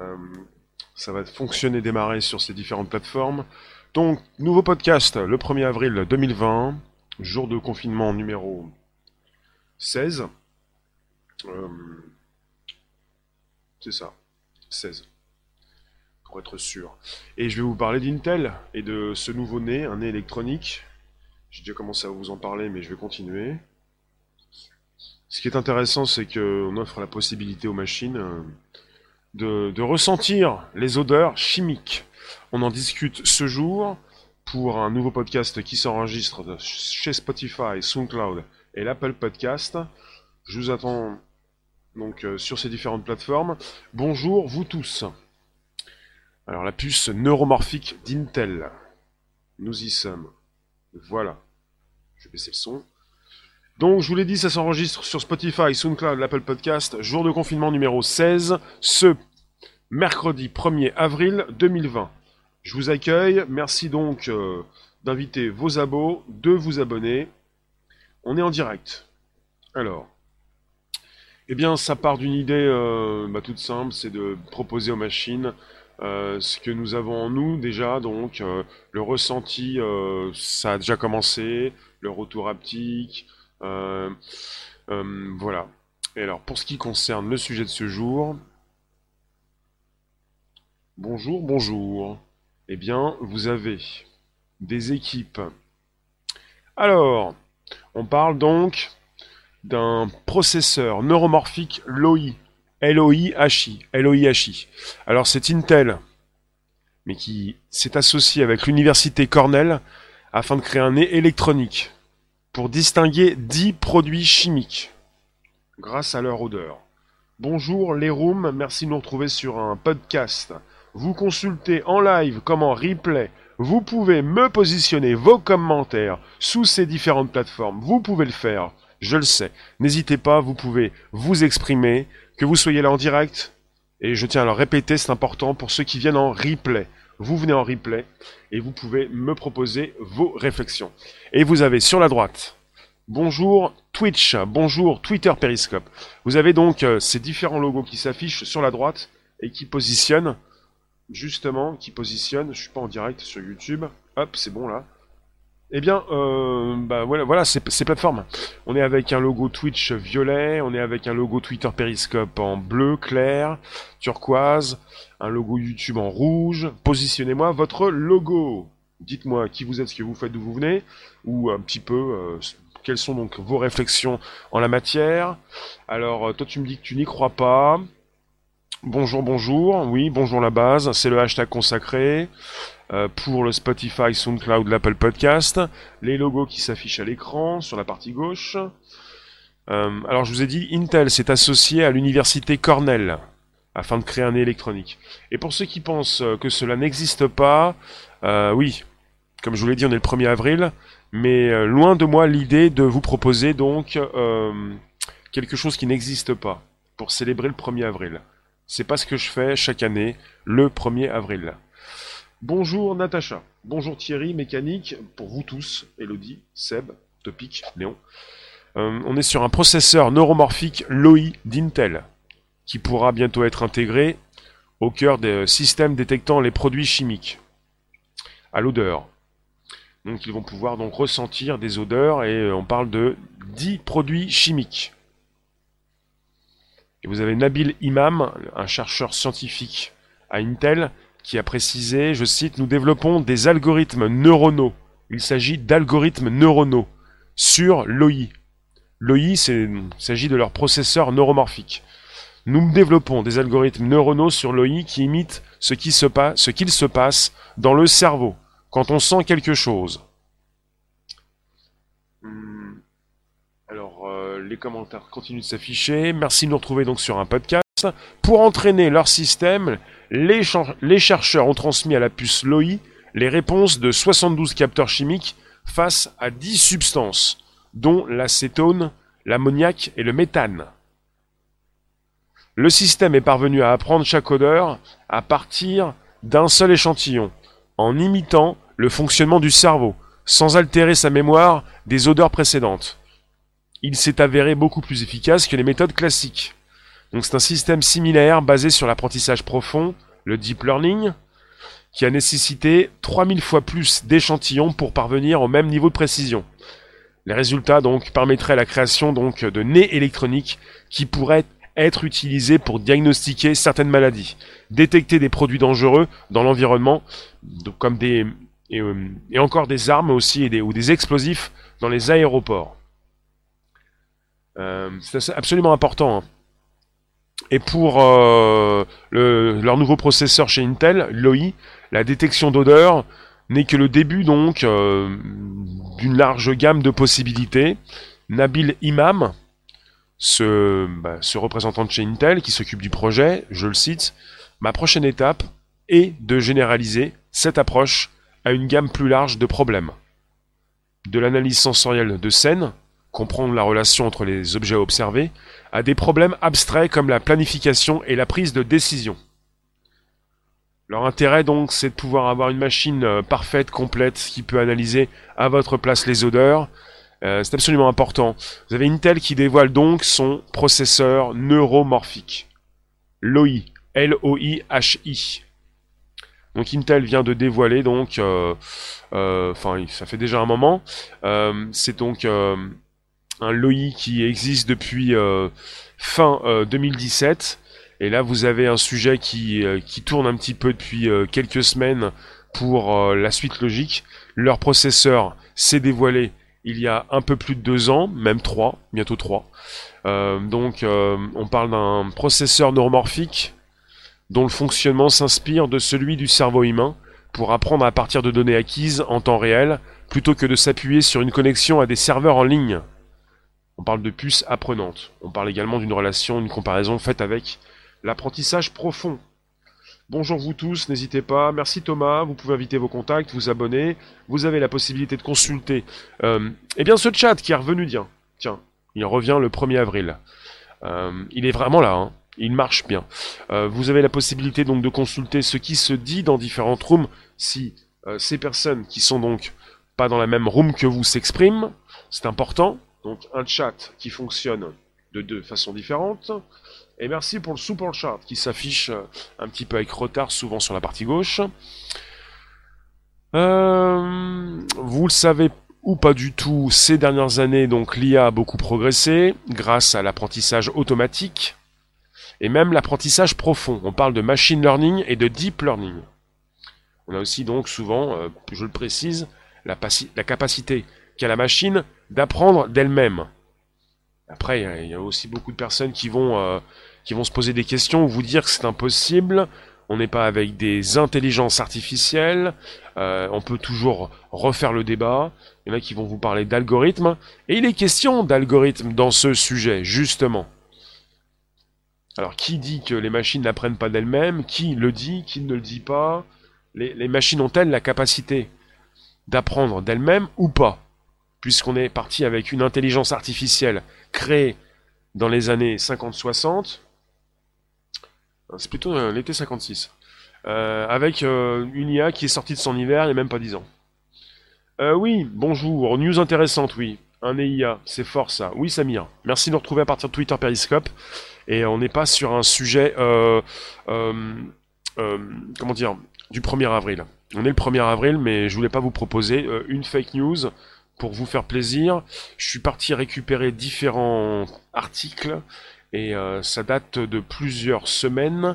Euh, ça va fonctionner, démarrer sur ces différentes plateformes. Donc, nouveau podcast le 1er avril 2020, jour de confinement numéro 16. Euh, c'est ça, 16. Pour être sûr. Et je vais vous parler d'Intel et de ce nouveau nez, un nez électronique. J'ai déjà commencé à vous en parler, mais je vais continuer. Ce qui est intéressant, c'est qu'on offre la possibilité aux machines euh, de, ressentir les odeurs chimiques. On en discute ce jour pour un nouveau podcast qui s'enregistre chez Spotify, SoundCloud et l'Apple Podcast. Je vous attends donc euh, sur ces différentes plateformes. Bonjour vous tous. Alors la puce neuromorphique d'Intel. Nous y sommes. Voilà. Je vais baisser le son. Donc, je vous l'ai dit, ça s'enregistre sur Spotify, SoundCloud, l'Apple Podcast, jour de confinement numéro 16, ce mercredi 1er avril 2020. Je vous accueille, merci donc euh, d'inviter vos abos, de vous abonner. On est en direct. Alors, eh bien, ça part d'une idée euh, bah, toute simple, c'est de proposer aux machines euh, ce que nous avons en nous déjà, donc le ressenti, ça a déjà commencé, le retour haptique, voilà. Et alors, pour ce qui concerne le sujet de ce jour, bonjour, bonjour. Eh bien, vous avez des équipes. Alors, on parle donc d'un processeur neuromorphique LOI. LOI-HI. LOI-HI. Alors, c'est Intel, mais qui s'est associé avec l'université Cornell afin de créer un nez électronique pour distinguer 10 produits chimiques grâce à leur odeur. Bonjour les rooms, merci de nous retrouver sur un podcast. Vous consultez en live comme en replay. Vous pouvez me positionner vos commentaires sous ces différentes plateformes. Vous pouvez le faire, je le sais. N'hésitez pas, vous pouvez vous exprimer, que vous soyez là en direct. Et je tiens à le répéter, c'est important pour ceux qui viennent en replay vous venez en replay et vous pouvez me proposer vos réflexions. Et vous avez sur la droite, bonjour Twitch, bonjour Twitter Periscope. Vous avez donc euh, ces différents logos qui s'affichent sur la droite et qui positionnent, justement, qui positionnent, je suis pas en direct sur YouTube, hop, c'est bon là, eh bien, euh, bah voilà, voilà ces, plateformes. On est avec un logo Twitch violet, on est avec un logo Twitter Periscope en bleu clair, turquoise, un logo YouTube en rouge. Positionnez-moi votre logo. Dites-moi qui vous êtes, ce que vous faites, d'où vous venez, ou un petit peu euh, quelles sont donc vos réflexions en la matière. Alors, euh, toi, tu me dis que tu n'y crois pas. Bonjour, bonjour. Oui, bonjour la base. C'est le hashtag consacré. Euh, pour le Spotify, SoundCloud, l'Apple Podcast, les logos qui s'affichent à l'écran sur la partie gauche. Euh, alors je vous ai dit, Intel s'est associé à l'université Cornell afin de créer un électronique. Et pour ceux qui pensent que cela n'existe pas, euh, oui, comme je vous l'ai dit, on est le 1er avril, mais loin de moi l'idée de vous proposer donc quelque chose qui n'existe pas pour célébrer le 1er avril. C'est pas ce que je fais chaque année, le 1er avril. Bonjour Natacha, bonjour Thierry, mécanique, pour vous tous, Elodie, Seb, Topic, Léon. Euh, on est sur un processeur neuromorphique LOI d'Intel, qui pourra bientôt être intégré au cœur des systèmes détectant les produits chimiques, à l'odeur. Donc ils vont pouvoir donc ressentir des odeurs, et on parle de 10 produits chimiques. Et vous avez Nabil Imam, un chercheur scientifique à Intel, qui a précisé, je cite, nous développons des algorithmes neuronaux. Il s'agit d'algorithmes neuronaux sur l'OI. L'OI, il s'agit de leur processeur neuromorphique. Nous développons des algorithmes neuronaux sur l'OI qui imitent ce qu'il se, passe, ce qu'il se passe dans le cerveau quand on sent quelque chose. Alors, euh, les commentaires continuent de s'afficher. Merci de nous retrouver donc sur un podcast. Pour entraîner leur système, les, chercheurs ont transmis à la puce LOI les réponses de 72 capteurs chimiques face à 10 substances, dont l'acétone, l'ammoniac et le méthane. Le système est parvenu à apprendre chaque odeur à partir d'un seul échantillon, en imitant le fonctionnement du cerveau, sans altérer sa mémoire des odeurs précédentes. Il s'est avéré beaucoup plus efficace que les méthodes classiques. Donc c'est un système similaire basé sur l'apprentissage profond, le deep learning, qui a nécessité 3000 fois plus d'échantillons pour parvenir au même niveau de précision. Les résultats donc permettraient la création donc de nez électroniques qui pourraient être utilisés pour diagnostiquer certaines maladies, détecter des produits dangereux dans l'environnement, comme des euh, et, encore des armes aussi des, ou des explosifs dans les aéroports. Euh, c'est absolument important. Hein. Et pour euh, leur nouveau processeur chez Intel, l'OI, la détection d'odeur n'est que le début donc d'une large gamme de possibilités. Nabil Imam, ce, bah, ce représentant de chez Intel qui s'occupe du projet, je le cite, ma prochaine étape est de généraliser cette approche à une gamme plus large de problèmes. De l'analyse sensorielle de scène, comprendre la relation entre les objets observés, à des problèmes abstraits comme la planification et la prise de décision. Leur intérêt donc, c'est de pouvoir avoir une machine euh, parfaite, complète, qui peut analyser à votre place les odeurs. Euh, c'est absolument important. Vous avez Intel qui dévoile donc son processeur neuromorphique. LOI. L-O-I-H-I. Donc Intel vient de dévoiler donc, euh, euh, enfin ça fait déjà un moment, euh, c'est donc un LOI qui existe depuis fin 2017. Et là, vous avez un sujet qui, qui tourne un petit peu depuis quelques semaines pour la suite logique. Leur processeur s'est dévoilé il y a un peu plus de deux ans, même trois, bientôt trois. donc, on parle d'un processeur neuromorphique dont le fonctionnement s'inspire de celui du cerveau humain pour apprendre à partir de données acquises en temps réel plutôt que de s'appuyer sur une connexion à des serveurs en ligne. On parle de puces apprenantes. On parle également d'une relation, une comparaison faite avec l'apprentissage profond. Bonjour vous tous, n'hésitez pas. Merci Thomas, vous pouvez inviter vos contacts, vous abonner. Vous avez la possibilité de consulter euh, eh bien ce chat qui est revenu, tiens. Tiens, il revient le 1er avril. Euh, il est vraiment là, hein il marche bien. Euh, vous avez la possibilité donc de consulter ce qui se dit dans différentes rooms si ces personnes qui sont donc pas dans la même room que vous s'expriment. C'est important. Donc un chat qui fonctionne de deux façons différentes. Et merci pour le super chat qui s'affiche euh, un petit peu avec retard, souvent sur la partie gauche. vous le savez ou pas du tout, ces dernières années, donc l'IA a beaucoup progressé grâce à l'apprentissage automatique et même l'apprentissage profond. On parle de machine learning et de deep learning. On a aussi donc souvent, euh, je le précise, la capacité qu'a la machine d'apprendre d'elle-même. Après, il y, a aussi beaucoup de personnes qui vont, euh, qui vont se poser des questions ou vous dire que c'est impossible. On n'est pas avec des intelligences artificielles. Euh, on peut toujours refaire le débat. Il y en a qui vont vous parler d'algorithmes. Et il est question d'algorithmes dans ce sujet, justement. Alors, qui dit que les machines n'apprennent pas d'elles-mêmes? Qui le dit? Qui ne le dit pas? Les, machines ont-elles la capacité d'apprendre d'elles-mêmes ou pas? Puisqu'on est parti avec une intelligence artificielle créée dans les années 50-60, euh, c'est plutôt euh, l'été 56, euh, avec une IA qui est sortie de son hiver il n'y a même pas 10 ans. oui, bonjour, news intéressante, oui. Un EIA, c'est fort ça. Oui, Samir. Merci de nous retrouver à partir de Twitter Periscope et on n'est pas sur un sujet, euh, euh, euh, comment dire, du 1er avril. On est le 1er avril, mais je voulais pas vous proposer une fake news pour vous faire plaisir. Je suis parti récupérer différents articles et ça date de plusieurs semaines,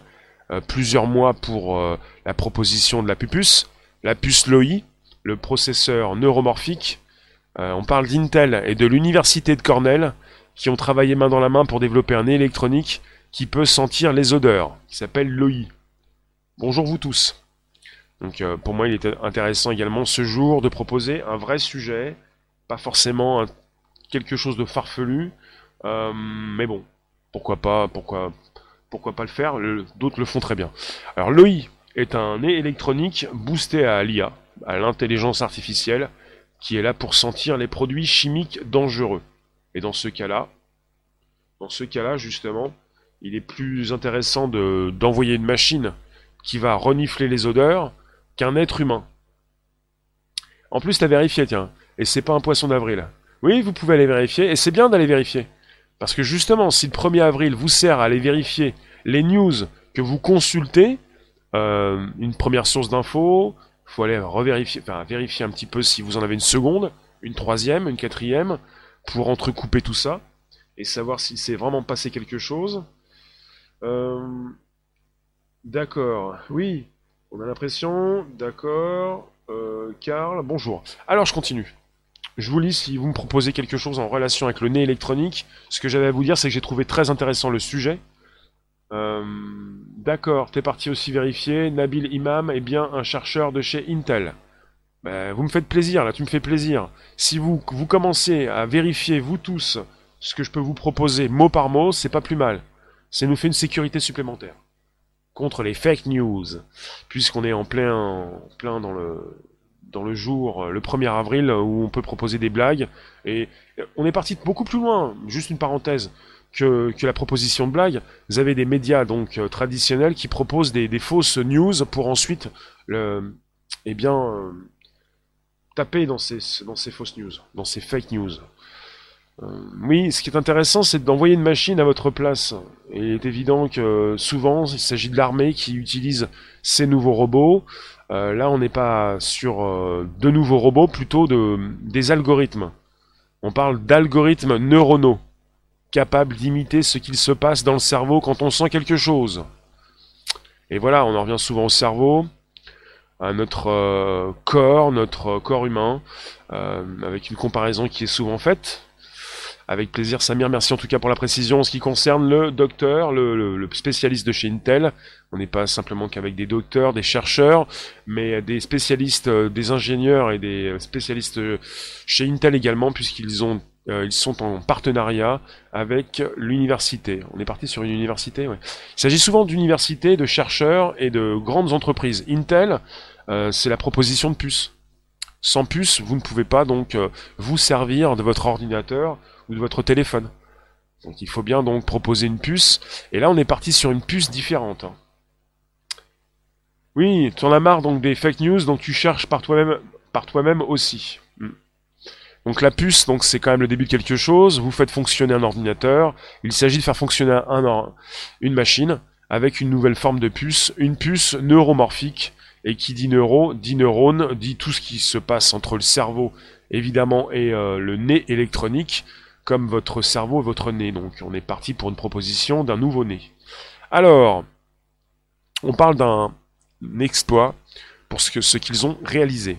plusieurs mois pour la proposition de la pupus, la puce LOI, le processeur neuromorphique. on parle d'Intel et de l'université de Cornell qui ont travaillé main dans la main pour développer un électronique qui peut sentir les odeurs, qui s'appelle l'OI. Bonjour vous tous. Donc euh, pour moi il était intéressant également ce jour de proposer un vrai sujet, pas forcément quelque chose de farfelu, euh, mais bon, pourquoi pas, pourquoi, pas le faire, d'autres le font très bien. Alors l'OI est un nez électronique boosté à l'IA, à l'intelligence artificielle, qui est là pour sentir les produits chimiques dangereux. Et dans ce cas-là, dans ce cas-là, justement, il est plus intéressant de, d'envoyer une machine qui va renifler les odeurs qu'un être humain. En plus, t'as vérifié, tiens. Et c'est pas un poisson d'avril. Oui, vous pouvez aller vérifier, et c'est bien d'aller vérifier. Parce que justement, si le 1er avril vous sert à aller vérifier les news que vous consultez, euh, une première source d'infos, il faut aller vérifier un petit peu si vous en avez une seconde, une troisième, une quatrième, pour entrecouper tout ça et savoir s'il s'est vraiment passé quelque chose. Euh, d'accord, oui, on a l'impression, d'accord. Euh, Karl, bonjour. Alors je continue. Je vous lis si vous me proposez quelque chose en relation avec le nez électronique. Ce que j'avais à vous dire, c'est que j'ai trouvé très intéressant le sujet. Euh, D'accord, t'es parti aussi vérifier. Nabil Imam est bien un chercheur de chez Intel. Ben, vous me faites plaisir, là, tu me fais plaisir. Si vous, vous commencez à vérifier, vous tous, ce que je peux vous proposer mot par mot, c'est pas plus mal. Ça nous fait une sécurité supplémentaire. Contre les fake news. Puisqu'on est en plein, en plein dans le, dans le jour, le 1er avril, où on peut proposer des blagues. Et on est parti beaucoup plus loin. Juste une parenthèse que, la proposition de blague. Vous avez des médias donc euh, traditionnels qui proposent des, fausses news pour ensuite le, eh bien, euh, taper dans ces, dans ces fausses news, dans ces fake news. Euh, oui, ce qui est intéressant, c'est d'envoyer une machine à votre place. Et il est évident que souvent, il s'agit de l'armée qui utilise ces nouveaux robots. Là, on n'est pas sur de nouveaux robots, plutôt de, des algorithmes. On parle d'algorithmes neuronaux capable d'imiter ce qu'il se passe dans le cerveau quand on sent quelque chose. Et voilà, on en revient souvent au cerveau, à notre euh, corps, notre corps humain, euh, avec une comparaison qui est souvent faite. Avec plaisir, Samir, merci en tout cas pour la précision. En ce qui concerne le docteur, le, spécialiste de chez Intel, on n'est pas simplement qu'avec des docteurs, des chercheurs, mais des spécialistes, euh, des ingénieurs et des spécialistes chez Intel également, puisqu'ils ont euh, ils sont en partenariat avec l'université. On est parti sur une université. Ouais. Il s'agit souvent d'universités, de chercheurs et de grandes entreprises. Intel, euh, c'est la proposition de puces. Sans puce, vous ne pouvez pas donc euh, vous servir de votre ordinateur ou de votre téléphone. Donc il faut bien donc proposer une puce. Et là, on est parti sur une puce différente. Oui, tu en as marre donc des fake news, donc tu cherches par toi-même, par toi-même aussi. Hmm. Donc la puce, donc c'est quand même le début de quelque chose. Vous faites fonctionner un ordinateur. Il s'agit de faire fonctionner un, une machine avec une nouvelle forme de puce, une puce neuromorphique. Et qui dit neuro, dit neurone, dit tout ce qui se passe entre le cerveau, évidemment, et euh, le nez électronique, comme votre cerveau et votre nez. Donc on est parti pour une proposition d'un nouveau nez. Alors, on parle d'un exploit pour ce qu'ils ont réalisé.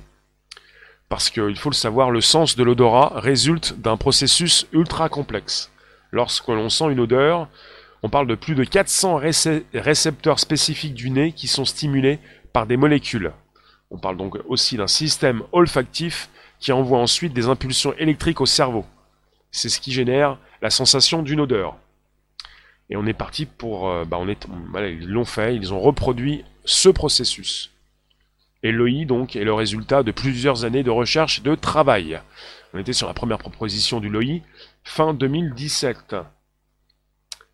Parce qu'il faut le savoir, le sens de l'odorat résulte d'un processus ultra complexe. Lorsque l'on sent une odeur, on parle de plus de 400 récepteurs spécifiques du nez qui sont stimulés par des molécules. On parle donc aussi d'un système olfactif qui envoie ensuite des impulsions électriques au cerveau. C'est ce qui génère la sensation d'une odeur. Et on est parti pour... Euh, bah on est, ils l'ont fait, ils ont reproduit ce processus. Et l'OI, donc, est le résultat de plusieurs années de recherche et de travail. On était sur la première proposition du LOI, fin 2017.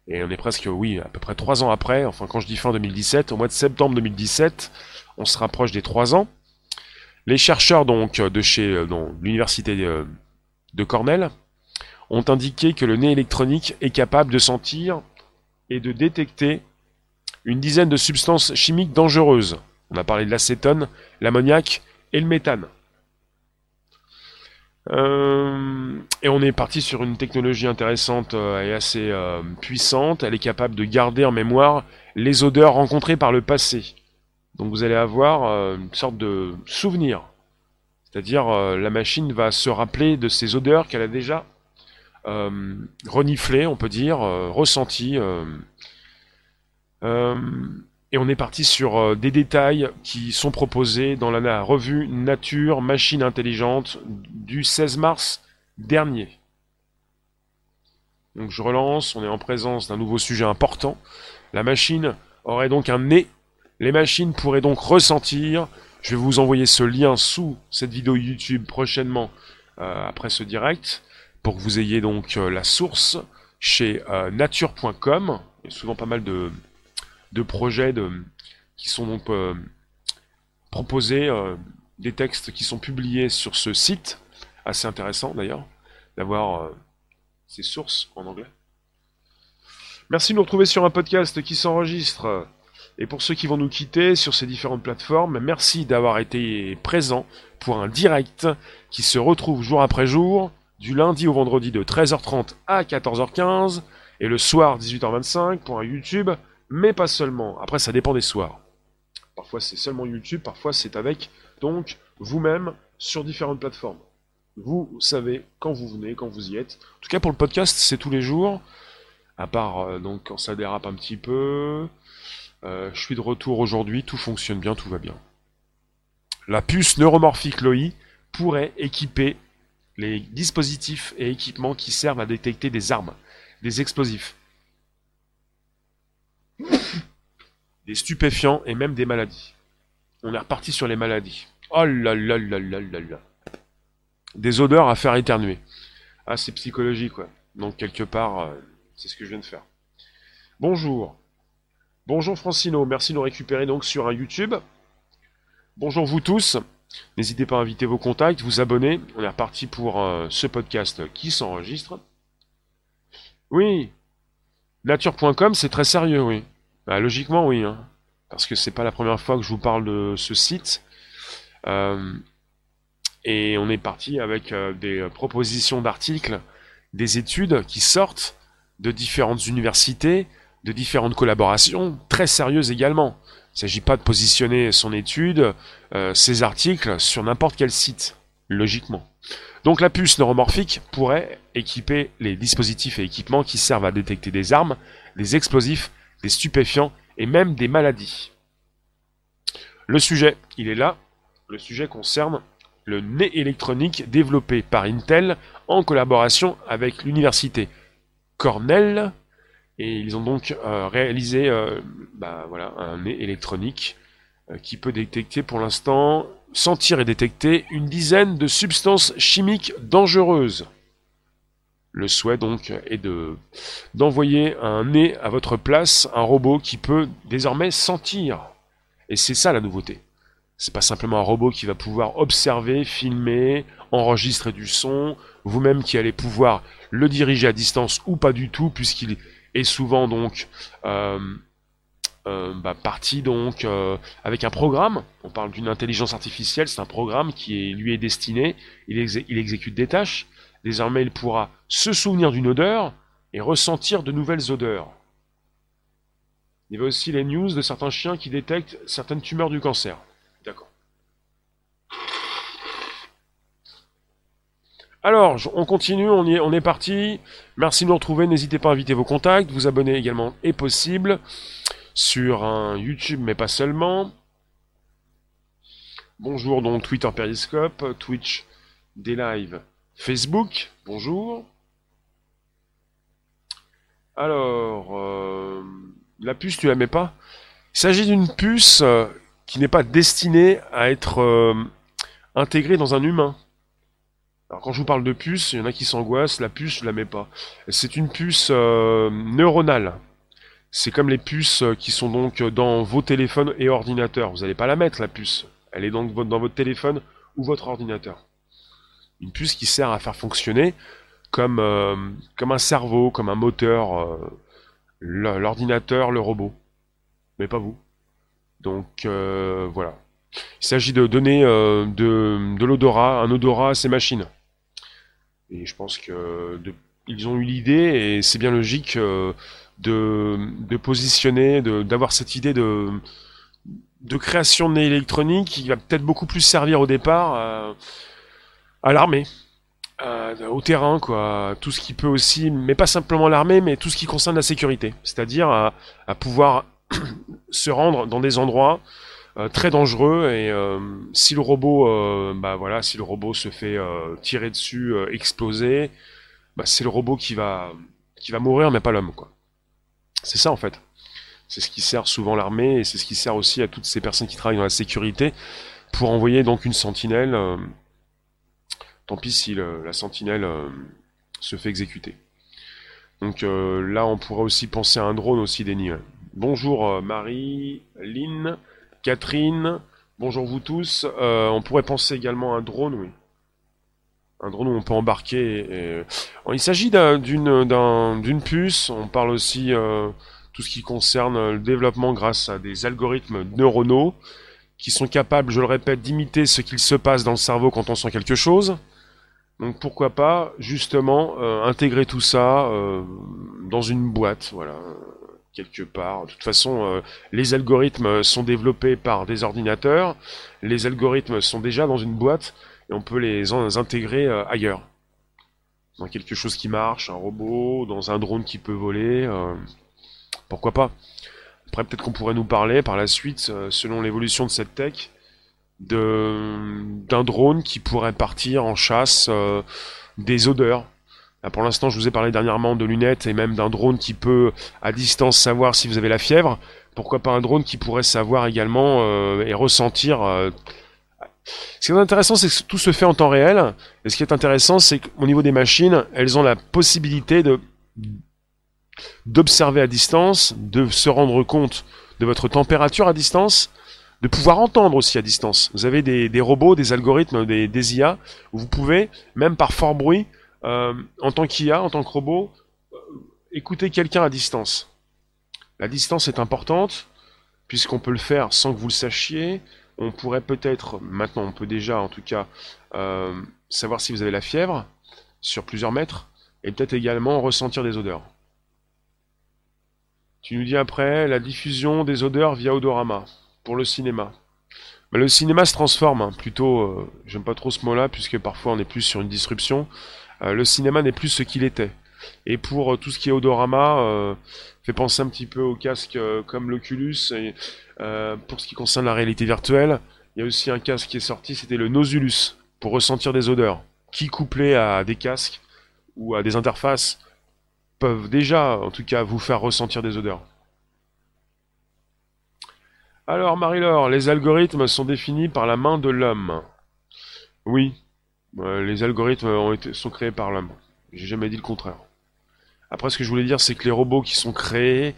Et on est presque, oui, à peu près trois ans après, enfin quand je dis fin 2017, au mois de septembre 2017, on se rapproche des trois ans. Les chercheurs donc de chez euh, l'université de Cornell ont indiqué que le nez électronique est capable de sentir et de détecter une dizaine de substances chimiques dangereuses, on a parlé de l'acétone, l'ammoniac et le méthane. Euh, et on est parti sur une technologie intéressante euh, et assez euh, puissante. Elle est capable de garder en mémoire les odeurs rencontrées par le passé. Donc vous allez avoir une sorte de souvenir. C'est-à-dire la machine va se rappeler de ces odeurs qu'elle a déjà reniflées, on peut dire, ressenties. Et on est parti sur euh, des détails qui sont proposés dans la revue Nature Machine Intelligente du 16 mars dernier. Donc je relance, on est en présence d'un nouveau sujet important. La machine aurait donc un nez. Les machines pourraient donc ressentir. Je vais vous envoyer ce lien sous cette vidéo YouTube prochainement euh, après ce direct pour que vous ayez donc euh, la source chez nature.com. Il y a souvent pas mal de, de projets qui sont donc euh, proposés, euh, des textes qui sont publiés sur ce site, assez intéressant d'ailleurs, d'avoir euh, ces sources en anglais. Merci de nous retrouver sur un podcast qui s'enregistre. Et pour ceux qui vont nous quitter sur ces différentes plateformes, merci d'avoir été présent pour un direct qui se retrouve jour après jour, du lundi au vendredi de 13h30 à 14h15, et le soir 18h25 pour un YouTube, mais pas seulement. Après, ça dépend des soirs. Parfois c'est seulement YouTube, parfois c'est avec donc vous-même sur différentes plateformes. Vous savez quand vous venez, quand vous y êtes. En tout cas pour le podcast, c'est tous les jours. À part euh, donc quand ça dérape un petit peu. Euh, je suis de retour aujourd'hui, tout fonctionne bien, tout va bien. La puce neuromorphique LOI pourrait équiper les dispositifs et équipements qui servent à détecter des armes, des explosifs, des stupéfiants et même des maladies. On est reparti sur les maladies. Oh là là là là là là. Des odeurs à faire éternuer. Ah, c'est psychologique, quoi. Donc, quelque part, euh, c'est ce que je viens de faire. Bonjour. Bonjour Francino, merci de nous récupérer donc sur un YouTube. Bonjour vous tous. N'hésitez pas à inviter vos contacts, vous abonner. On est reparti pour euh, ce podcast qui s'enregistre. Oui. Nature.com, c'est très sérieux, oui. Bah, logiquement, oui. Hein. Parce que c'est pas la première fois que je vous parle de ce site. Euh, et on est parti avec euh, des propositions d'articles, des études qui sortent de différentes universités, de différentes collaborations, très sérieuses également. Il ne s'agit pas de positionner son étude, euh, ses articles, sur n'importe quel site, logiquement. Donc la puce neuromorphique pourrait équiper les dispositifs et équipements qui servent à détecter des armes, des explosifs, des stupéfiants et même des maladies. Le sujet, il est là. Le sujet concerne le nez électronique développé par Intel en collaboration avec l'université Cornell. Et ils ont donc euh, réalisé euh, bah, un nez électronique euh, qui peut détecter pour l'instant, sentir et détecter une dizaine de substances chimiques dangereuses. Le souhait donc est de d'envoyer un nez à votre place, un robot qui peut désormais sentir. Et c'est ça la nouveauté. C'est pas simplement un robot qui va pouvoir observer, filmer, enregistrer du son, vous-même qui allez pouvoir le diriger à distance ou pas du tout, puisqu'il est souvent donc euh, euh, bah, parti donc euh, avec un programme. On parle d'une intelligence artificielle, c'est un programme qui lui est destiné, il, il exécute des tâches. Désormais, il pourra se souvenir d'une odeur et ressentir de nouvelles odeurs. Il y avait aussi les news de certains chiens qui détectent certaines tumeurs du cancer. D'accord. Alors, on continue, on, y est, on est parti. Merci de nous retrouver. N'hésitez pas à inviter vos contacts. Vous abonner également est possible sur un YouTube, mais pas seulement. Bonjour, donc Twitter Periscope, Twitch, des lives, Facebook. Bonjour. Alors, euh, la puce, tu la mets pas? Il s'agit d'une puce euh, qui n'est pas destinée à être euh, intégrée dans un humain. Alors quand je vous parle de puce, il y en a qui s'angoissent, la puce, je la mets pas. C'est une puce euh, neuronale. C'est comme les puces euh, qui sont donc dans vos téléphones et ordinateurs. Vous n'allez pas la mettre, la puce. Elle est donc dans votre téléphone ou votre ordinateur. Une puce qui sert à faire fonctionner comme, euh, comme un cerveau, comme un moteur, l'ordinateur, le robot. Mais pas vous. Donc voilà. Il s'agit de donner de, de l'odorat, un odorat à ces machines. Et je pense que ils ont eu l'idée, et c'est bien logique, euh, de, positionner, d'avoir cette idée de, de création de électronique qui va peut-être beaucoup plus servir au départ à, à l'armée, au terrain, quoi. Tout ce qui peut aussi, mais pas simplement l'armée, mais tout ce qui concerne la sécurité. C'est-à-dire à, pouvoir se rendre dans des endroits euh, très dangereux et euh, si le robot euh, bah voilà si le robot se fait tirer dessus exploser bah, c'est le robot qui va qui va mourir mais pas l'homme quoi. C'est ça en fait. C'est ce qui sert souvent l'armée et c'est ce qui sert aussi à toutes ces personnes qui travaillent dans la sécurité pour envoyer donc une sentinelle tant pis si la sentinelle se fait exécuter. Donc là on pourrait aussi penser à un drone aussi Denis. Bonjour Marie Lynn Catherine, bonjour vous tous. Euh, on pourrait penser également à un drone, oui. un drone où on peut embarquer. Il s'agit d'une puce. On parle aussi euh, tout ce qui concerne le développement grâce à des algorithmes neuronaux qui sont capables, je le répète, d'imiter ce qu'il se passe dans le cerveau quand on sent quelque chose. Donc pourquoi pas justement euh, intégrer tout ça euh, dans une boîte, voilà, quelque part. De toute façon, les algorithmes sont développés par des ordinateurs, les algorithmes sont déjà dans une boîte et on peut les intégrer euh, ailleurs. Dans quelque chose qui marche, un robot, dans un drone qui peut voler, euh, pourquoi pas. Après, peut-être qu'on pourrait nous parler par la suite, euh, selon l'évolution de cette tech, d'un drone qui pourrait partir en chasse des odeurs. Pour l'instant, je vous ai parlé dernièrement de lunettes et même d'un drone qui peut, à distance, savoir si vous avez la fièvre. Pourquoi pas un drone qui pourrait savoir également et ressentir ce qui est intéressant, c'est que tout se fait en temps réel. Et ce qui est intéressant, c'est qu'au niveau des machines, elles ont la possibilité de d'observer à distance, de se rendre compte de votre température à distance, de pouvoir entendre aussi à distance. Vous avez des, robots, des algorithmes, des, des, IA, où vous pouvez, même par fort bruit, euh, en tant qu'IA, en tant que robot, euh, écouter quelqu'un à distance. La distance est importante, puisqu'on peut le faire sans que vous le sachiez, on pourrait peut-être, maintenant on peut déjà en tout cas, euh, savoir si vous avez la fièvre sur plusieurs mètres, et peut-être également ressentir des odeurs. Tu nous dis après la diffusion des odeurs via odorama pour le cinéma. Mais le cinéma se transforme, hein. plutôt, j'aime pas trop ce mot-là, puisque parfois on est plus sur une disruption. Euh, le cinéma n'est plus ce qu'il était. Et pour tout ce qui est odorama, fait penser un petit peu aux casques comme l'Oculus euh, pour ce qui concerne la réalité virtuelle, il y a aussi un casque qui est sorti, c'était le Nosulus, pour ressentir des odeurs, qui couplé à des casques ou à des interfaces peuvent déjà, en tout cas, vous faire ressentir des odeurs. Alors, Marie-Laure, les algorithmes sont définis par la main de l'homme. Oui, euh, les algorithmes sont créés par l'homme. J'ai jamais dit le contraire. Après, ce que je voulais dire, c'est que les robots qui sont créés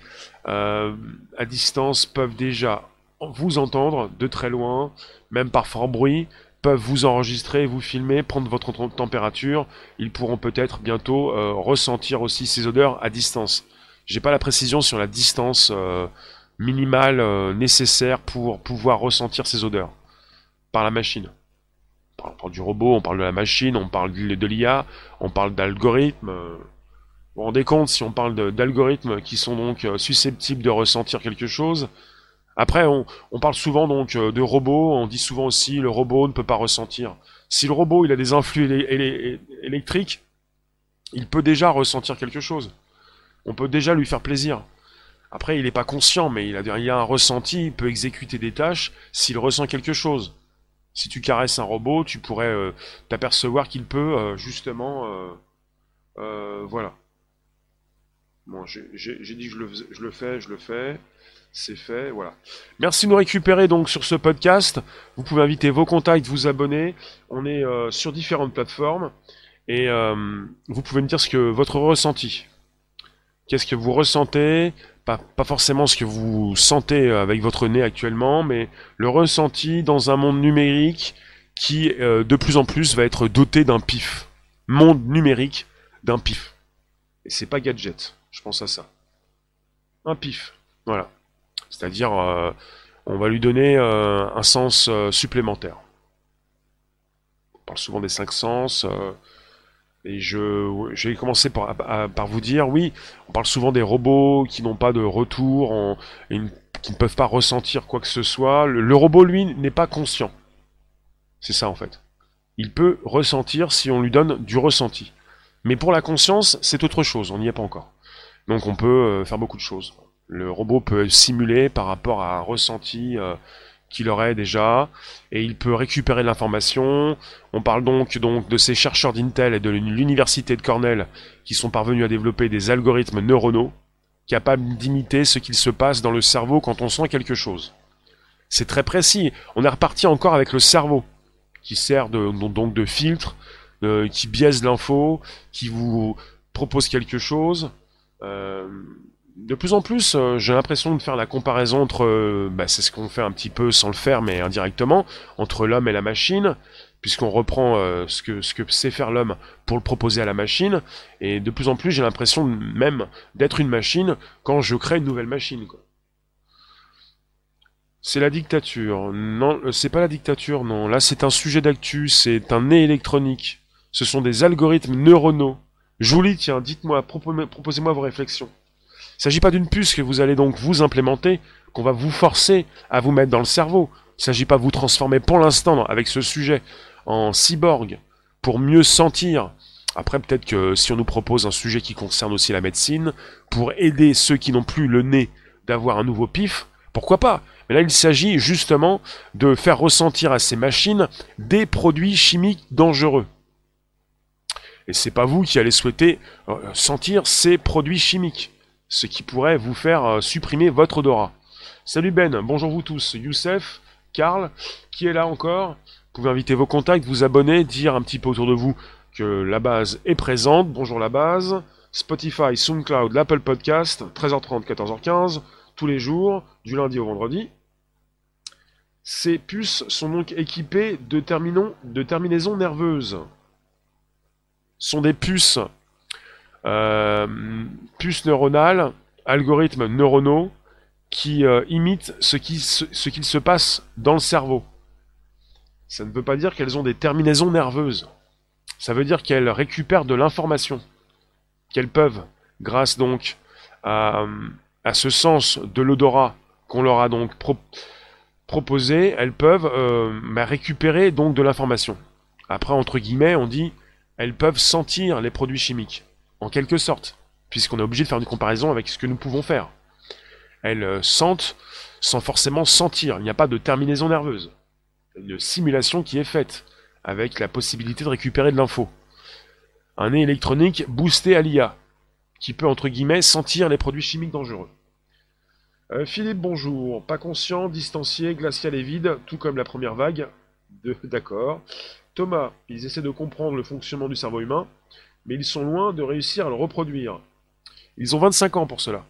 euh, à distance peuvent déjà vous entendre de très loin, même par fort bruit, peuvent vous enregistrer, vous filmer, prendre votre température. Ils pourront peut-être bientôt euh, ressentir aussi ces odeurs à distance. J'ai pas la précision sur la distance minimale nécessaire pour pouvoir ressentir ces odeurs par la machine. On parle du robot, on parle de la machine, on parle de l'IA, on parle d'algorithmes. Vous vous rendez compte, si on parle d'algorithmes qui sont donc euh, susceptibles de ressentir quelque chose, après on, parle souvent donc euh, de robots, on dit souvent aussi le robot ne peut pas ressentir. Si le robot il a des influx électriques, il peut déjà ressentir quelque chose. On peut déjà lui faire plaisir. Après, il n'est pas conscient, mais il a, il a un ressenti, il peut exécuter des tâches s'il ressent quelque chose. Si tu caresses un robot, tu pourrais euh, t'apercevoir qu'il peut justement... voilà. Bon, j'ai dit que je le, je le fais, je le fais. C'est fait, voilà. Merci de nous récupérer donc sur ce podcast. Vous pouvez inviter vos contacts, vous abonner. On est euh, sur différentes plateformes. Et euh, vous pouvez me dire ce que votre ressenti. Qu'est-ce que vous ressentez? Pas, forcément ce que vous sentez avec votre nez actuellement, mais le ressenti dans un monde numérique qui, euh, de plus en plus, va être doté d'un pif. Monde numérique d'un pif. Et c'est pas gadget. Je pense à ça. Un pif. Voilà. C'est-à-dire, euh, on va lui donner euh, un sens euh, supplémentaire. On parle souvent des cinq sens. Et je, j'ai commencé par, par, vous dire, oui, on parle souvent des robots qui n'ont pas de retour, qui ne peuvent pas ressentir quoi que ce soit. le robot, lui, n'est pas conscient. C'est ça, en fait. Il peut ressentir si on lui donne du ressenti. Mais pour la conscience, c'est autre chose, on n'y est pas encore. Donc on peut euh, faire beaucoup de choses. Le robot peut simuler par rapport à un ressenti euh, qu'il aurait déjà, et il peut récupérer l'information. On parle donc, donc de ces chercheurs d'Intel et de l'université de Cornell qui sont parvenus à développer des algorithmes neuronaux capables d'imiter ce qu'il se passe dans le cerveau quand on sent quelque chose. C'est très précis. On est reparti encore avec le cerveau, qui sert de, donc de filtre, euh, qui biaise l'info, qui vous propose quelque chose, euh, de plus en plus, euh, j'ai l'impression de faire la comparaison entre, euh, bah, c'est ce qu'on fait un petit peu sans le faire, mais indirectement, entre l'homme et la machine, puisqu'on reprend euh, ce, que, ce que sait faire l'homme pour le proposer à la machine, et de plus en plus j'ai l'impression même d'être une machine quand je crée une nouvelle machine. C'est la dictature. Non, c'est pas la dictature, non. Là, c'est un sujet d'actu, c'est un nez électronique. Ce sont des algorithmes neuronaux. Julie, tiens, dites-moi, proposez-moi vos réflexions. Il ne s'agit pas d'une puce que vous allez donc vous implémenter, qu'on va vous forcer à vous mettre dans le cerveau. Il ne s'agit pas de vous transformer pour l'instant avec ce sujet en cyborg pour mieux sentir. Après, peut-être que si on nous propose un sujet qui concerne aussi la médecine, pour aider ceux qui n'ont plus le nez d'avoir un nouveau pif, pourquoi pas? Mais là, il s'agit justement de faire ressentir à ces machines des produits chimiques dangereux. Et c'est pas vous qui allez souhaiter euh, sentir ces produits chimiques, ce qui pourrait vous faire euh, supprimer votre odorat. Salut Ben, bonjour vous tous. Youssef, Karl, qui est là encore? Vous pouvez inviter vos contacts, vous abonner, dire un petit peu autour de vous que la base est présente. Bonjour la base. Spotify, SoundCloud, l'Apple Podcast, 13h30, 14h15, tous les jours, du lundi au vendredi. Ces puces sont donc équipées de, de terminaisons nerveuses sont des puces, puces neuronales, algorithmes neuronaux, qui euh, imitent ce qu'il se passe dans le cerveau. Ça ne veut pas dire qu'elles ont des terminaisons nerveuses. Ça veut dire qu'elles récupèrent de l'information, qu'elles peuvent, grâce donc à, ce sens de l'odorat qu'on leur a donc proposé, elles peuvent euh, bah, récupérer donc de l'information. Après, entre guillemets, on dit elles peuvent sentir les produits chimiques, en quelque sorte, puisqu'on est obligé de faire une comparaison avec ce que nous pouvons faire. Elles euh, sentent sans forcément sentir, il n'y a pas de terminaison nerveuse. Une simulation qui est faite, avec la possibilité de récupérer de l'info. Un nez électronique boosté à l'IA, qui peut entre guillemets sentir les produits chimiques dangereux. Euh, Philippe, bonjour. Pas conscient, distancié, glacial et vide, tout comme la première vague. D'accord. Thomas, ils essaient de comprendre le fonctionnement du cerveau humain, mais ils sont loin de réussir à le reproduire. Ils ont 25 ans pour cela.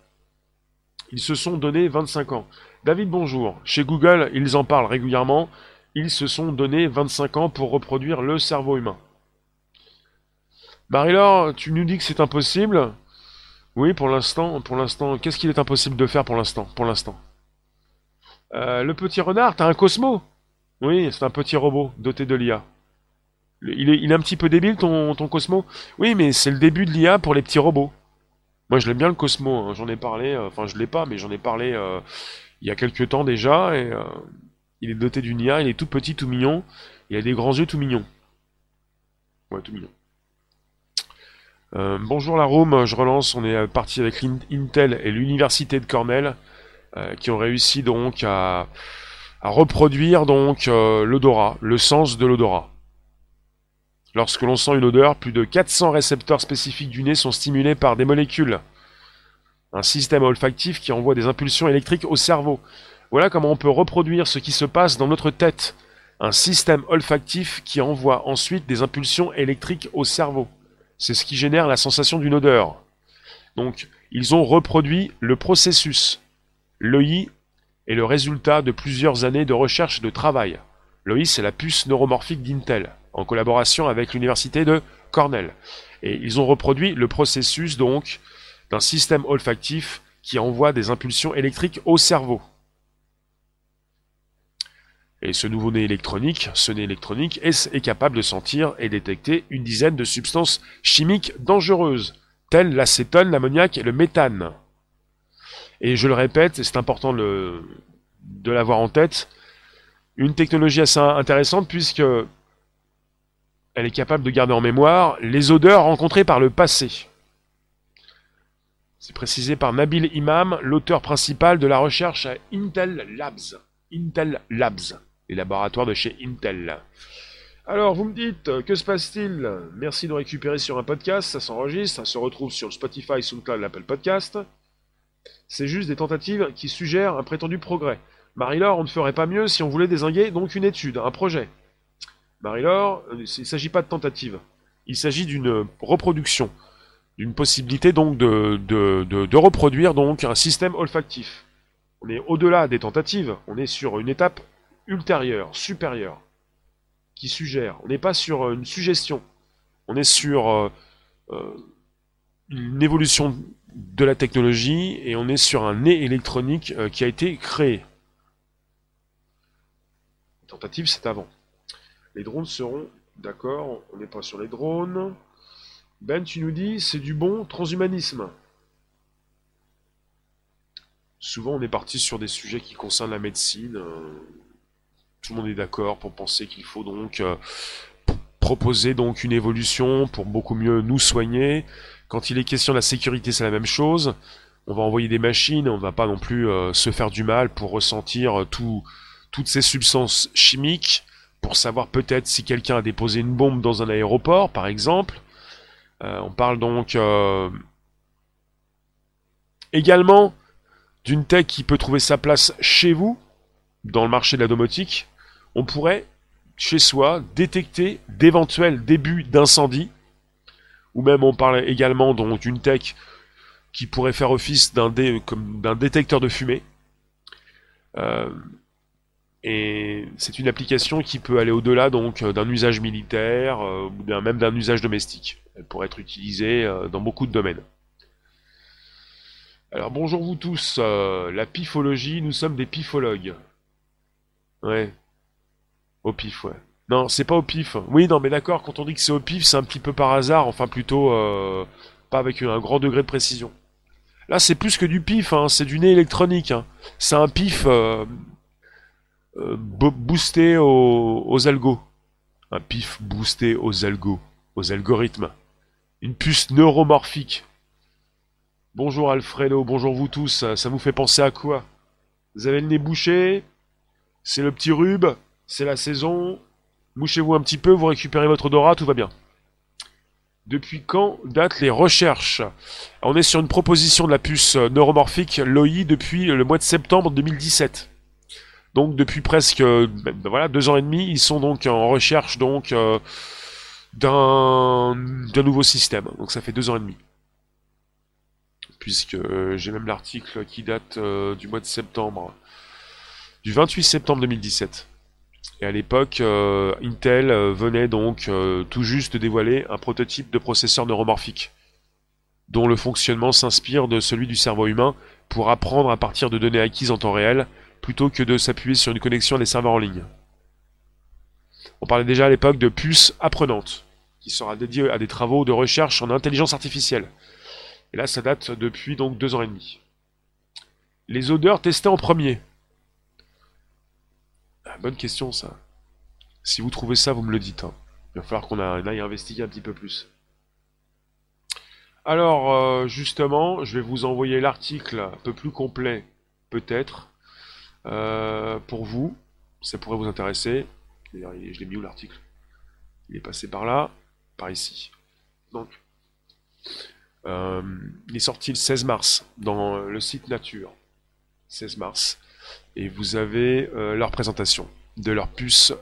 Ils se sont donné 25 ans. David, bonjour. Chez Google, ils en parlent régulièrement. Ils se sont donné 25 ans pour reproduire le cerveau humain. Marie-Laure, tu nous dis que c'est impossible Oui, pour l'instant. Pour l'instant, qu'est-ce qu'il est impossible de faire pour l'instant Pour l'instant? Euh, le petit renard, t'as un Cosmo? Oui, c'est un petit robot doté de l'IA. Il est, un petit peu débile ton, Cosmo Oui, mais c'est le début de l'IA pour les petits robots. Moi, je l'aime bien le Cosmo. Hein. J'en ai parlé. Euh, enfin, je l'ai pas, mais j'en ai parlé euh, il y a quelques temps déjà. Et euh, il est doté d'une IA. Il est tout petit, tout mignon. Il a des grands yeux tout mignons. Ouais, tout mignon. bonjour la Rome, je relance. On est parti avec Intel et l'université de Cornell qui ont réussi donc à, à reproduire donc l'odorat, le sens de l'odorat. Lorsque l'on sent une odeur, plus de 400 récepteurs spécifiques du nez sont stimulés par des molécules. Un système olfactif qui envoie des impulsions électriques au cerveau. Voilà comment on peut reproduire ce qui se passe dans notre tête. Un système olfactif qui envoie ensuite des impulsions électriques au cerveau. C'est ce qui génère la sensation d'une odeur. Donc, ils ont reproduit le processus. L'EI est le résultat de plusieurs années de recherche et de travail. L'EI, c'est la puce neuromorphique d'Intel en collaboration avec l'université de Cornell. Et ils ont reproduit le processus donc d'un système olfactif qui envoie des impulsions électriques au cerveau. Et ce nouveau nez électronique, ce nez électronique est, capable de sentir et détecter une dizaine de substances chimiques dangereuses, telles l'acétone, l'ammoniac et le méthane. Et je le répète, c'est important de l'avoir en tête, une technologie assez intéressante puisque elle est capable de garder en mémoire les odeurs rencontrées par le passé. C'est précisé par Nabil Imam, l'auteur principal de la recherche à Intel Labs. Intel Labs, les laboratoires de chez Intel. Alors, vous me dites, que se passe-t-il? Merci de récupérer sur un podcast, ça s'enregistre, ça se retrouve sur Spotify, SoundCloud, l'Apple Podcast. C'est juste des tentatives qui suggèrent un prétendu progrès. Marie-Laure, on ne ferait pas mieux si on voulait désinguer donc une étude, un projet. Marie-Laure, euh, il ne s'agit pas de tentative. Il s'agit d'une reproduction, d'une possibilité donc de, reproduire donc un système olfactif. On est au-delà des tentatives, on est sur une étape ultérieure, supérieure. qui suggère. On n'est pas sur une suggestion. On est sur une évolution de la technologie et on est sur un nez électronique qui a été créé. tentative, c'est avant. Les drones seront d'accord, on n'est pas sur les drones. Ben, tu nous dis, c'est du bon transhumanisme. Souvent, on est parti sur des sujets qui concernent la médecine. Euh, tout le monde est d'accord pour penser qu'il faut donc euh, proposer donc une évolution pour beaucoup mieux nous soigner. Quand il est question de la sécurité, c'est la même chose. On va envoyer des machines, on ne va pas non plus euh, se faire du mal pour ressentir toutes ces substances chimiques, pour savoir peut-être si quelqu'un a déposé une bombe dans un aéroport, par exemple. on parle donc également d'une tech qui peut trouver sa place chez vous, dans le marché de la domotique, on pourrait, chez soi, détecter d'éventuels débuts d'incendie, ou même on parle également d'une tech qui pourrait faire office d'un détecteur de fumée. Euh, et c'est une application qui peut aller au-delà donc d'un usage militaire euh, ou même d'un usage domestique. Elle pourrait être utilisée euh, dans beaucoup de domaines. Alors bonjour vous tous, euh, la pifologie, nous sommes des pifologues. Ouais. Au pif, ouais. Non, c'est pas au pif. Oui, non, mais d'accord, quand on dit que c'est au pif, c'est un petit peu par hasard, enfin plutôt euh, pas avec un grand degré de précision. Là, c'est plus que du pif, hein, c'est du nez électronique. Hein. C'est un pif euh, boosté aux, aux algos. Un pif boosté aux algos, aux algorithmes. Une puce neuromorphique. Bonjour Alfredo, bonjour vous tous, ça vous fait penser à quoi? Vous avez le nez bouché? C'est le petit rube C'est la saison? Mouchez-vous un petit peu, vous récupérez votre odorat, tout va bien. Depuis quand datent les recherches? On est sur une proposition de la puce neuromorphique LOI depuis le mois de septembre 2017. Donc depuis presque ben, voilà deux ans et demi, ils sont donc en recherche donc euh, d'un nouveau système. Donc ça fait deux ans et demi puisque euh, j'ai même l'article qui date euh, du mois de septembre, du 28 septembre 2017. Et à l'époque, euh, Intel venait donc tout juste de dévoiler un prototype de processeur neuromorphique, dont le fonctionnement s'inspire de celui du cerveau humain pour apprendre à partir de données acquises en temps réel, plutôt que de s'appuyer sur une connexion à des serveurs en ligne. On parlait déjà à l'époque de puce apprenante, qui sera dédiée à des travaux de recherche en intelligence artificielle, et là, ça date depuis donc deux ans et demi. Les odeurs testées en premier. Ah, bonne question ça. Si vous trouvez ça, vous me le dites. Hein. Il va falloir qu'on aille investiguer un petit peu plus. Alors, euh, justement, je vais vous envoyer l'article un peu plus complet, peut-être, euh, pour vous. Ça pourrait vous intéresser. D'ailleurs, je l'ai mis où l'article? Il est passé par là, par ici. Donc, euh, il est sorti le 16 mars dans le site Nature. 16 mars. Et vous avez euh, leur présentation de leur puce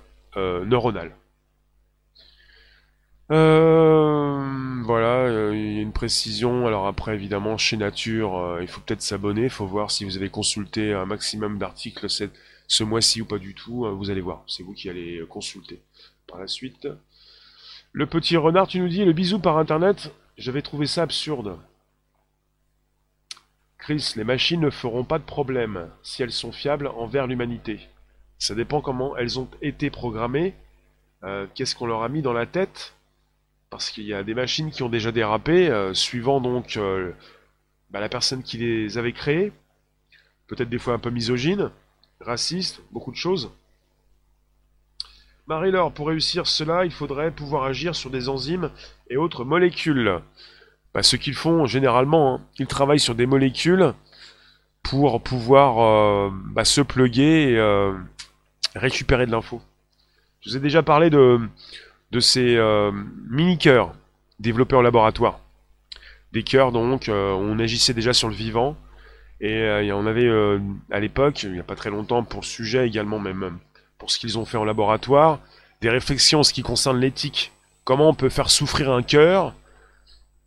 euh, voilà, il y a une précision. Alors après, évidemment, chez Nature, il faut peut-être s'abonner. Il faut voir si vous avez consulté un maximum d'articles ce mois-ci ou pas du tout. vous allez voir. C'est vous qui allez consulter par la suite. Le petit renard, tu nous dis, le bisou par Internet, j'avais trouvé ça absurde. Chris, les machines ne feront pas de problème si elles sont fiables envers l'humanité. Ça dépend comment elles ont été programmées, euh, qu'est-ce qu'on leur a mis dans la tête, parce qu'il y a des machines qui ont déjà dérapé, euh, suivant donc euh, bah, la personne qui les avait créées, peut-être des fois un peu misogyne, raciste, beaucoup de choses. Marie-Laure, pour réussir cela, il faudrait pouvoir agir sur des enzymes et autres molécules. Bah, ce qu'ils font généralement, hein, ils travaillent sur des molécules pour pouvoir euh, bah, se pluguer et récupérer de l'info. Je vous ai déjà parlé de, de ces euh, mini-cœurs développés en laboratoire. Des cœurs donc, on agissait déjà sur le vivant. Et on avait à l'époque, il n'y a pas très longtemps, pour ce sujet également, même pour ce qu'ils ont fait en laboratoire, des réflexions en ce qui concerne l'éthique. Comment on peut faire souffrir un cœur,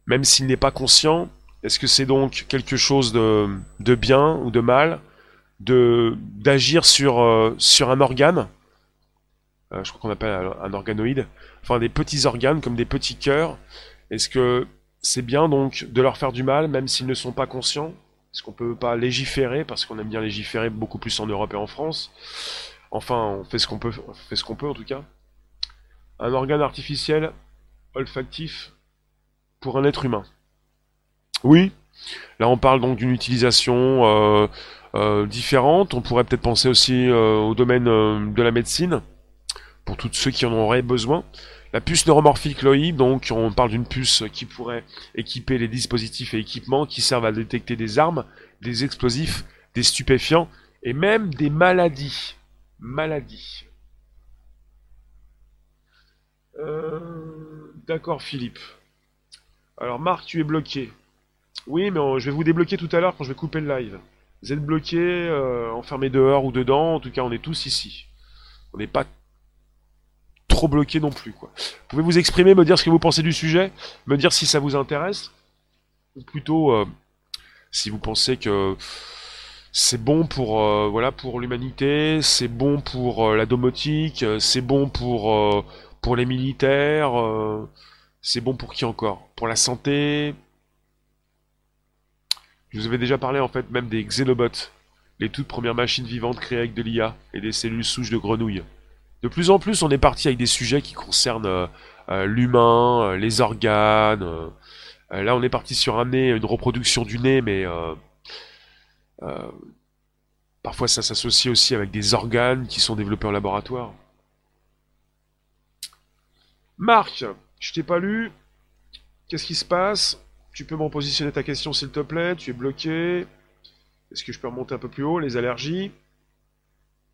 même s'il n'est pas conscient? Est-ce que c'est donc quelque chose de, bien ou de mal d'agir sur, euh, sur un organe? Je crois qu'on appelle un organoïde, enfin des petits organes comme des petits cœurs. Est-ce que c'est bien donc de leur faire du mal, même s'ils ne sont pas conscients? Est-ce qu'on peut pas légiférer, parce qu'on aime bien légiférer beaucoup plus en Europe et en France Enfin, on fait ce qu'on peut, fait ce qu'on peut en tout cas. Un organe artificiel olfactif pour un être humain. Oui, là on parle donc d'une utilisation euh, euh, différente. On pourrait peut-être penser aussi euh, au domaine de la médecine, pour tous ceux qui en auraient besoin. La puce neuromorphique LOI, donc on parle d'une puce qui pourrait équiper les dispositifs et équipements qui servent à détecter des armes, des explosifs, des stupéfiants et même des maladies. Maladies. Euh, d'accord Philippe. Alors Marc, tu es bloqué. Oui, mais je vais vous débloquer tout à l'heure quand je vais couper le live. Vous êtes bloqué, euh, enfermé dehors ou dedans, en tout cas on est tous ici. On n'est pas trop bloqué non plus. Quoi. Vous pouvez vous exprimer, me dire ce que vous pensez du sujet, me dire si ça vous intéresse, ou plutôt euh, si vous pensez que c'est bon pour euh, voilà pour l'humanité, c'est bon pour euh, la domotique, c'est bon pour pour les militaires, c'est bon pour qui encore? Pour la santé? Je vous avais déjà parlé en fait même des xénobots, les toutes premières machines vivantes créées avec de l'IA et des cellules souches de grenouilles. De plus en plus, on est parti avec des sujets qui concernent euh, euh, l'humain, euh, les organes. là, on est parti sur un nez, une reproduction du nez, mais parfois ça s'associe aussi avec des organes qui sont développés en laboratoire. Marc, je t'ai pas lu. Qu'est-ce qui se passe? Tu peux me repositionner ta question s'il te plaît Tu es bloqué. Est-ce que je peux remonter un peu plus haut Les allergies?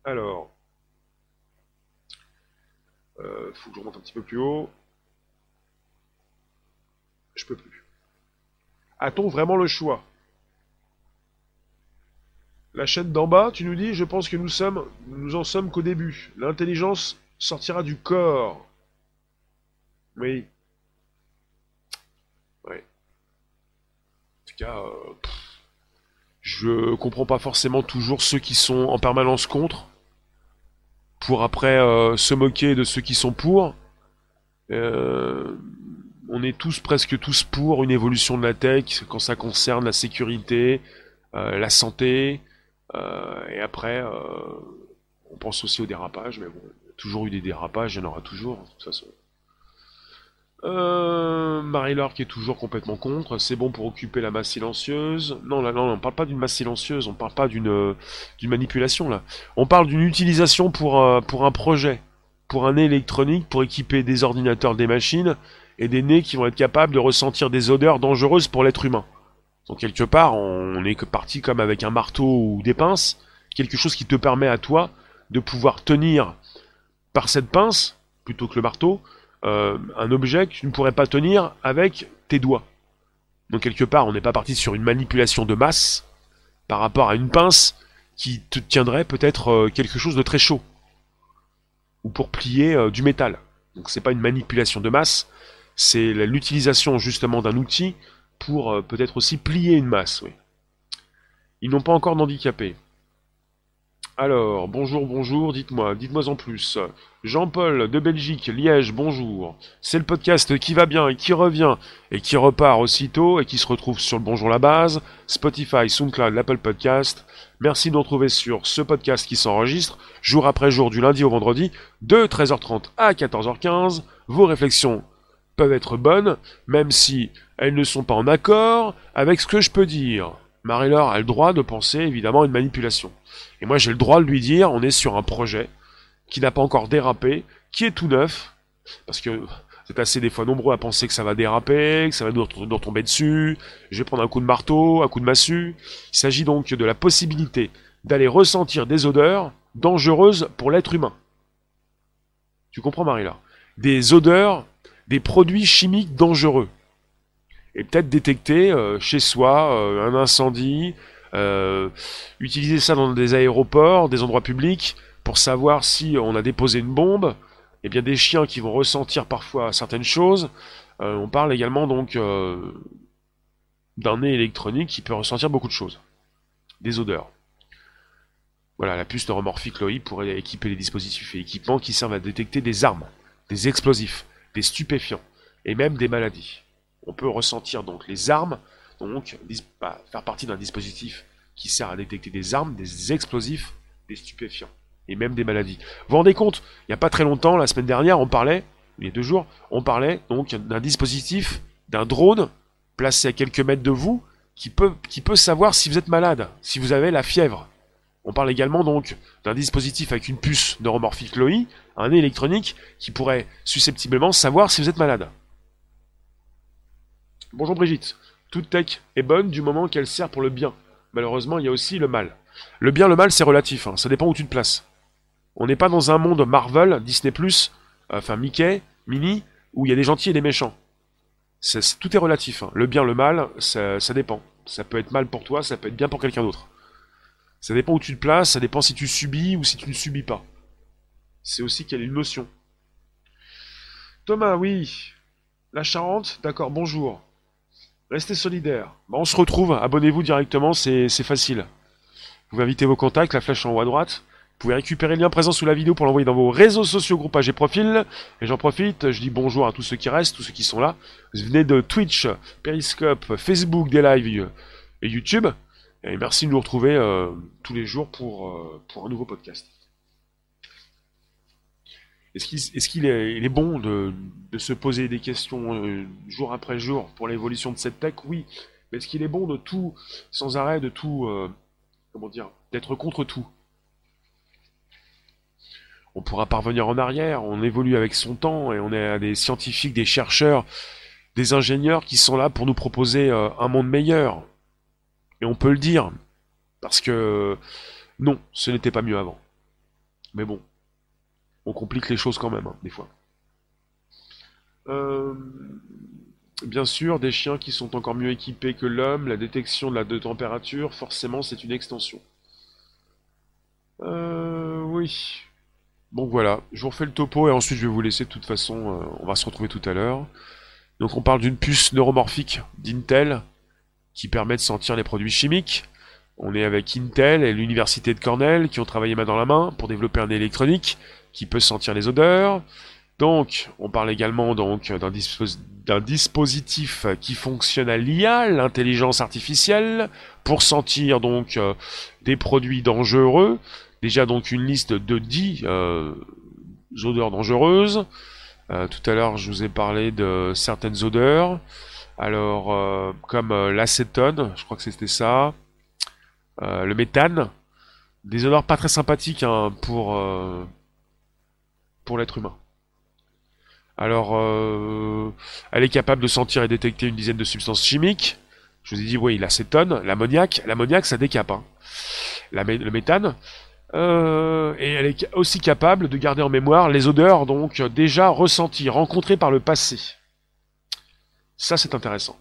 Alors, euh, faut que je remonte un petit peu plus haut. Je peux plus. A-t-on vraiment le choix? La chaîne d'en bas, tu nous dis, je pense que nous sommes, en sommes qu'au début. L'intelligence sortira du corps. Oui. Oui. En tout cas, euh, je comprends pas forcément toujours ceux qui sont en permanence contre pour après euh, se moquer de ceux qui sont pour. Euh, on est tous, presque tous pour une évolution de la tech quand ça concerne la sécurité, euh, la santé, et après, on pense aussi au dérapage, mais bon, il y a toujours eu des dérapages, il y en aura toujours, de toute façon. Euh, Marie-Laure qui est toujours complètement contre. C'est bon pour occuper la masse silencieuse. Non, là, non, on parle pas d'une masse silencieuse. On parle pas d'une euh, manipulation là. On parle d'une utilisation pour euh, pour un projet, pour un nez électronique, pour équiper des ordinateurs, des machines et des nez qui vont être capables de ressentir des odeurs dangereuses pour l'être humain. Donc quelque part, on est parti comme avec un marteau ou des pinces, quelque chose qui te permet à toi de pouvoir tenir par cette pince plutôt que le marteau euh, un objet que tu ne pourrais pas tenir avec tes doigts. Donc quelque part, on n'est pas parti sur une manipulation de masse par rapport à une pince qui te tiendrait peut-être euh, quelque chose de très chaud ou pour plier euh, du métal. Donc c'est pas une manipulation de masse, c'est l'utilisation justement d'un outil pour peut-être aussi plier une masse. Ils n'ont pas encore d'handicapé. Alors, bonjour, bonjour, dites-moi, dites-moi en plus. Jean-Paul de Belgique, Liège, bonjour. C'est le podcast qui va bien qui revient et qui repart aussitôt et qui se retrouve sur le Bonjour la base, Spotify, SoundCloud, l'Apple Podcast. Merci de nous retrouver sur ce podcast qui s'enregistre jour après jour du lundi au vendredi de 13h30 à 14h15. Vos réflexions peuvent être bonnes, même si elles ne sont pas en accord avec ce que je peux dire. Marie-Laure a le droit de penser évidemment à une manipulation. Et moi j'ai le droit de lui dire on est sur un projet qui n'a pas encore dérapé, qui est tout neuf, parce que vous êtes assez des fois nombreux à penser que ça va déraper, que ça va nous, tomber dessus, je vais prendre un coup de marteau, un coup de massue. Il s'agit donc de la possibilité d'aller ressentir des odeurs dangereuses pour l'être humain. Tu comprends Marie-Laure? Des odeurs, des produits chimiques dangereux et peut-être détecter euh, chez soi euh, un incendie, euh, utiliser ça dans des aéroports, des endroits publics, pour savoir si on a déposé une bombe. Et eh bien des chiens qui vont ressentir parfois certaines choses. on parle également donc d'un nez électronique qui peut ressentir beaucoup de choses, des odeurs. Voilà, la puce neuromorphique LOI pourrait équiper les dispositifs et équipements qui servent à détecter des armes, des explosifs, des stupéfiants et même des maladies. On peut ressentir donc les armes, donc bah, faire partie d'un dispositif qui sert à détecter des armes, des explosifs, des stupéfiants et même des maladies. Vous vous rendez compte Il n'y a pas très longtemps, la semaine dernière, on parlait, il y a deux jours, on parlait donc d'un dispositif, d'un drone placé à quelques mètres de vous qui peut, savoir si vous êtes malade, si vous avez la fièvre. On parle également donc d'un dispositif avec une puce neuromorphique LOI, un électronique, qui pourrait susceptiblement savoir si vous êtes malade. Bonjour Brigitte. Toute tech est bonne du moment qu'elle sert pour le bien. Malheureusement, il y a aussi le mal. Le bien, le mal, c'est relatif, hein. ça dépend où tu te places. On n'est pas dans un monde Marvel, Disney+, enfin Mickey, Minnie, où il y a des gentils et des méchants. tout est relatif. Hein. Le bien, le mal, ça, ça dépend. Ça peut être mal pour toi, ça peut être bien pour quelqu'un d'autre. Ça dépend où tu te places, ça dépend si tu subis ou si tu ne subis pas. C'est aussi y a une notion. Thomas, oui. La Charente, d'accord, bonjour. Restez solidaires. on se retrouve, abonnez-vous directement, c'est facile. Vous inviter vos contacts, la flèche en haut à droite. Vous pouvez récupérer le lien présent sous la vidéo pour l'envoyer dans vos réseaux sociaux, groupages et profils. Et j'en profite, je dis bonjour à tous ceux qui restent, tous ceux qui sont là. Vous venez de Twitch, Periscope, Facebook, des lives et YouTube. Et merci de nous retrouver euh, tous les jours pour, euh, pour un nouveau podcast. Est-ce qu'il est, bon de, se poser des questions euh, jour après jour pour l'évolution de cette tech? Oui. Mais est-ce qu'il est bon de tout, sans arrêt, de tout, comment dire, d'être contre tout? On pourra parvenir en arrière, on évolue avec son temps et on a des scientifiques, des chercheurs, des ingénieurs qui sont là pour nous proposer euh, un monde meilleur. Et on peut le dire, parce que non, ce n'était pas mieux avant. Mais bon, on complique les choses quand même, hein, des fois. Euh, bien sûr, des chiens qui sont encore mieux équipés que l'homme, la détection de la température, forcément c'est une extension. Euh, oui, donc voilà, je vous refais le topo et ensuite je vais vous laisser de toute façon, euh, on va se retrouver tout à l'heure. Donc on parle d'une puce neuromorphique d'Intel qui permet de sentir les produits chimiques. On est avec Intel et l'université de Cornell qui ont travaillé main dans la main pour développer un électronique qui peut sentir les odeurs. Donc, on parle également donc d'un dispositif qui fonctionne à l'IA, l'intelligence artificielle, pour sentir donc euh, des produits dangereux, déjà donc une liste de 10 euh, odeurs dangereuses. Euh, tout à l'heure, je vous ai parlé de certaines odeurs. Alors, comme l'acétone, je crois que c'était ça. Le méthane. Des odeurs pas très sympathiques hein, pour, pour l'être humain. Alors, elle est capable de sentir et détecter une dizaine de substances chimiques. Je vous ai dit, oui, l'acétone, l'ammoniac. L'ammoniac, ça décape. Hein. le méthane, euh, et elle est aussi capable de garder en mémoire les odeurs donc déjà ressenties, rencontrées par le passé. Ça c'est intéressant.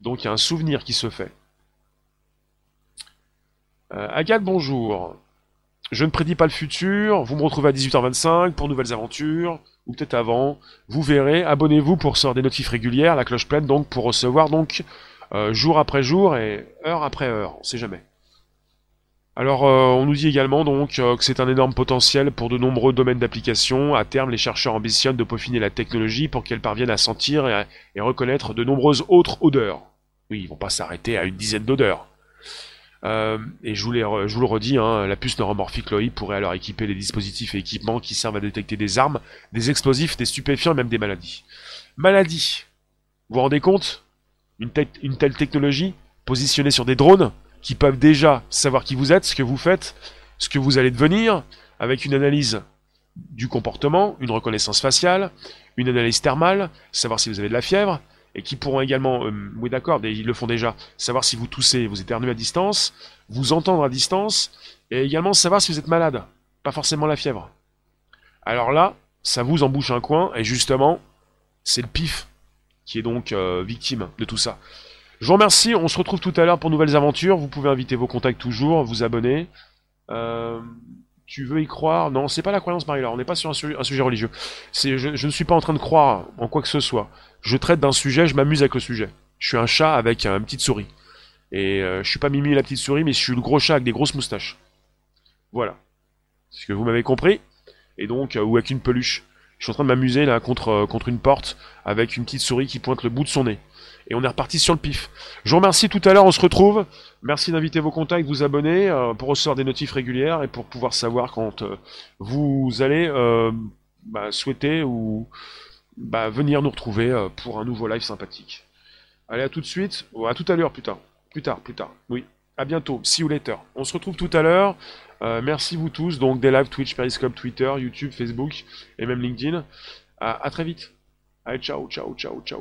Donc il y a un souvenir qui se fait. Euh, Agathe, bonjour. Je ne prédis pas le futur. Vous me retrouvez à 18h25 pour nouvelles aventures, ou peut-être avant. Vous verrez. Abonnez-vous pour recevoir des notifs régulières, la cloche pleine donc pour recevoir donc euh, jour après jour et heure après heure. On sait jamais. Alors, euh, on nous dit également donc que c'est un énorme potentiel pour de nombreux domaines d'application. À terme, les chercheurs ambitionnent de peaufiner la technologie pour qu'elle parvienne à sentir et, reconnaître de nombreuses autres odeurs. Oui, ils vont pas s'arrêter à une dizaine d'odeurs. Euh, et je vous, le redis, hein, la puce neuromorphique LOI pourrait alors équiper les dispositifs et équipements qui servent à détecter des armes, des explosifs, des stupéfiants, même des maladies. Maladies. Vous vous rendez compte? Une telle technologie positionnée sur des drones qui peuvent déjà savoir qui vous êtes, ce que vous faites, ce que vous allez devenir, avec une analyse du comportement, une reconnaissance faciale, une analyse thermale, savoir si vous avez de la fièvre, et qui pourront également, euh, oui d'accord, ils le font déjà, savoir si vous toussez, vous éternuez à distance, vous entendre à distance, et également savoir si vous êtes malade, pas forcément la fièvre. Alors là, ça vous embouche un coin, et justement, c'est le pif qui est donc euh, victime de tout ça. Je vous remercie, on se retrouve tout à l'heure pour nouvelles aventures. Vous pouvez inviter vos contacts toujours, vous abonner. Euh, tu veux y croire? Non, c'est pas la croyance, Marie-Laure. On n'est pas sur un, sujet religieux. Je, ne suis pas en train de croire en quoi que ce soit. Je traite d'un sujet, je m'amuse avec le sujet. Je suis un chat avec une petite souris. Et euh, je suis pas Mimi la petite souris, mais je suis le gros chat avec des grosses moustaches. Voilà. C'est ce que vous m'avez compris. Et donc, euh, ou avec une peluche. Je suis en train de m'amuser là euh, contre une porte avec une petite souris qui pointe le bout de son nez. Et on est reparti sur le pif. Je vous remercie tout à l'heure, on se retrouve. Merci d'inviter vos contacts, vous abonner euh, pour recevoir des notifs régulières et pour pouvoir savoir quand euh, vous allez euh, bah, souhaiter ou bah, venir nous retrouver pour un nouveau live sympathique. Allez, à tout de suite. Ou à tout à l'heure, plus tard. Plus tard, plus tard. Oui. À bientôt. See you later. On se retrouve tout à l'heure. Merci vous tous. Donc des lives Twitch, Periscope, Twitter, YouTube, Facebook et même LinkedIn. À très vite. Allez, ciao, ciao, ciao, ciao.